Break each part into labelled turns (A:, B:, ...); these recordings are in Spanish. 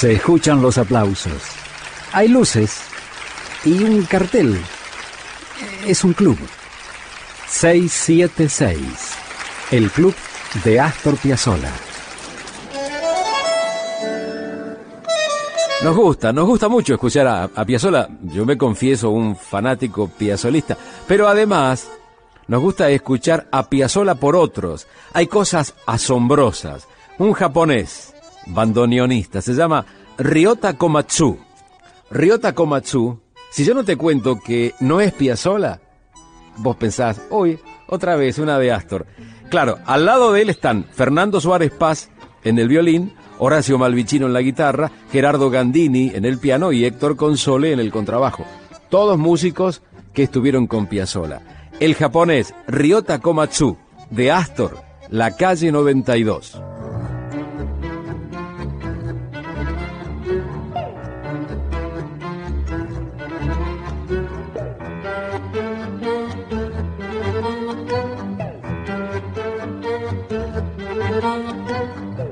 A: Se escuchan los aplausos. Hay luces y un cartel. Es un club. 676. El club de Astor Piazzolla.
B: Nos gusta, nos gusta mucho escuchar a, Piazzolla. Yo me confieso un fanático piazolista, pero además nos gusta escuchar a Piazzolla por otros. Hay cosas asombrosas. Un japonés, bandoneonista, se llama Ryota Komatsu. Ryota Komatsu, si yo no te cuento que no es Piazzolla, vos pensás, hoy otra vez una de Astor. Claro, al lado de él están Fernando Suárez Paz en el violín, Horacio Malvicino en la guitarra, Gerardo Gandini en el piano y Héctor Console en el contrabajo. Todos músicos que estuvieron con Piazzolla. El japonés Ryota Komatsu de Astor, la calle 92.
C: Música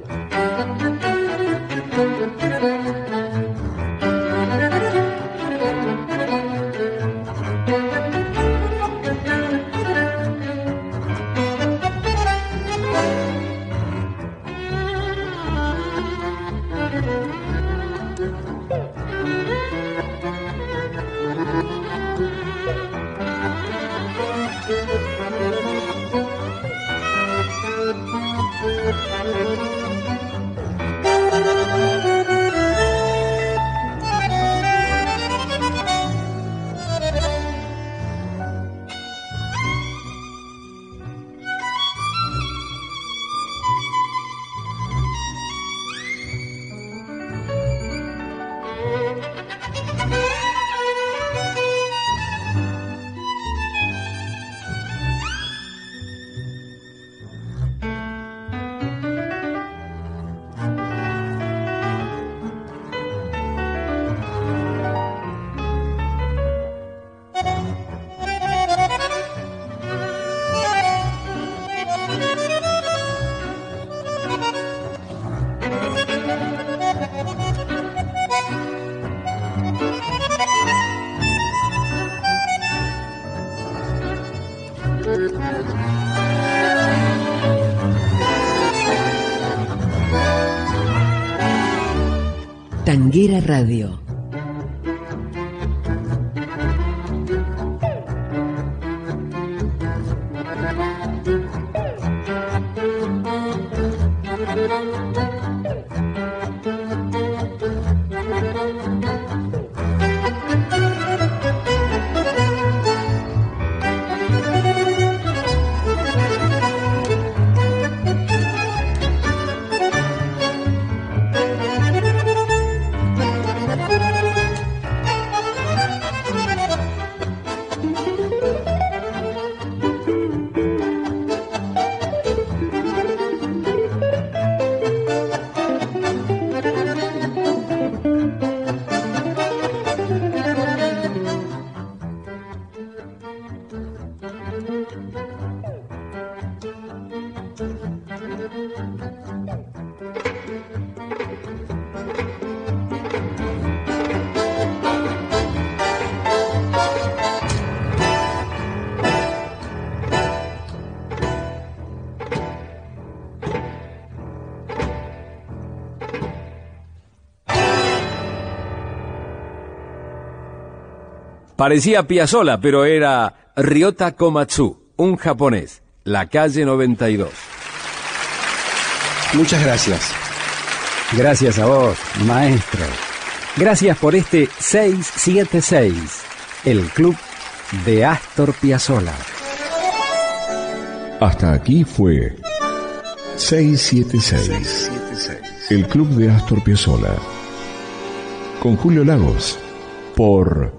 C: Tanguera Radio.
B: Parecía Piazzolla, pero era Ryota Komatsu, un japonés, la calle 92.
D: Muchas gracias.
A: Gracias a vos, maestro. Gracias por este 676, el club de Astor Piazzolla.
E: Hasta aquí fue 676, el club de Astor Piazzolla. Con Julio Lagos, por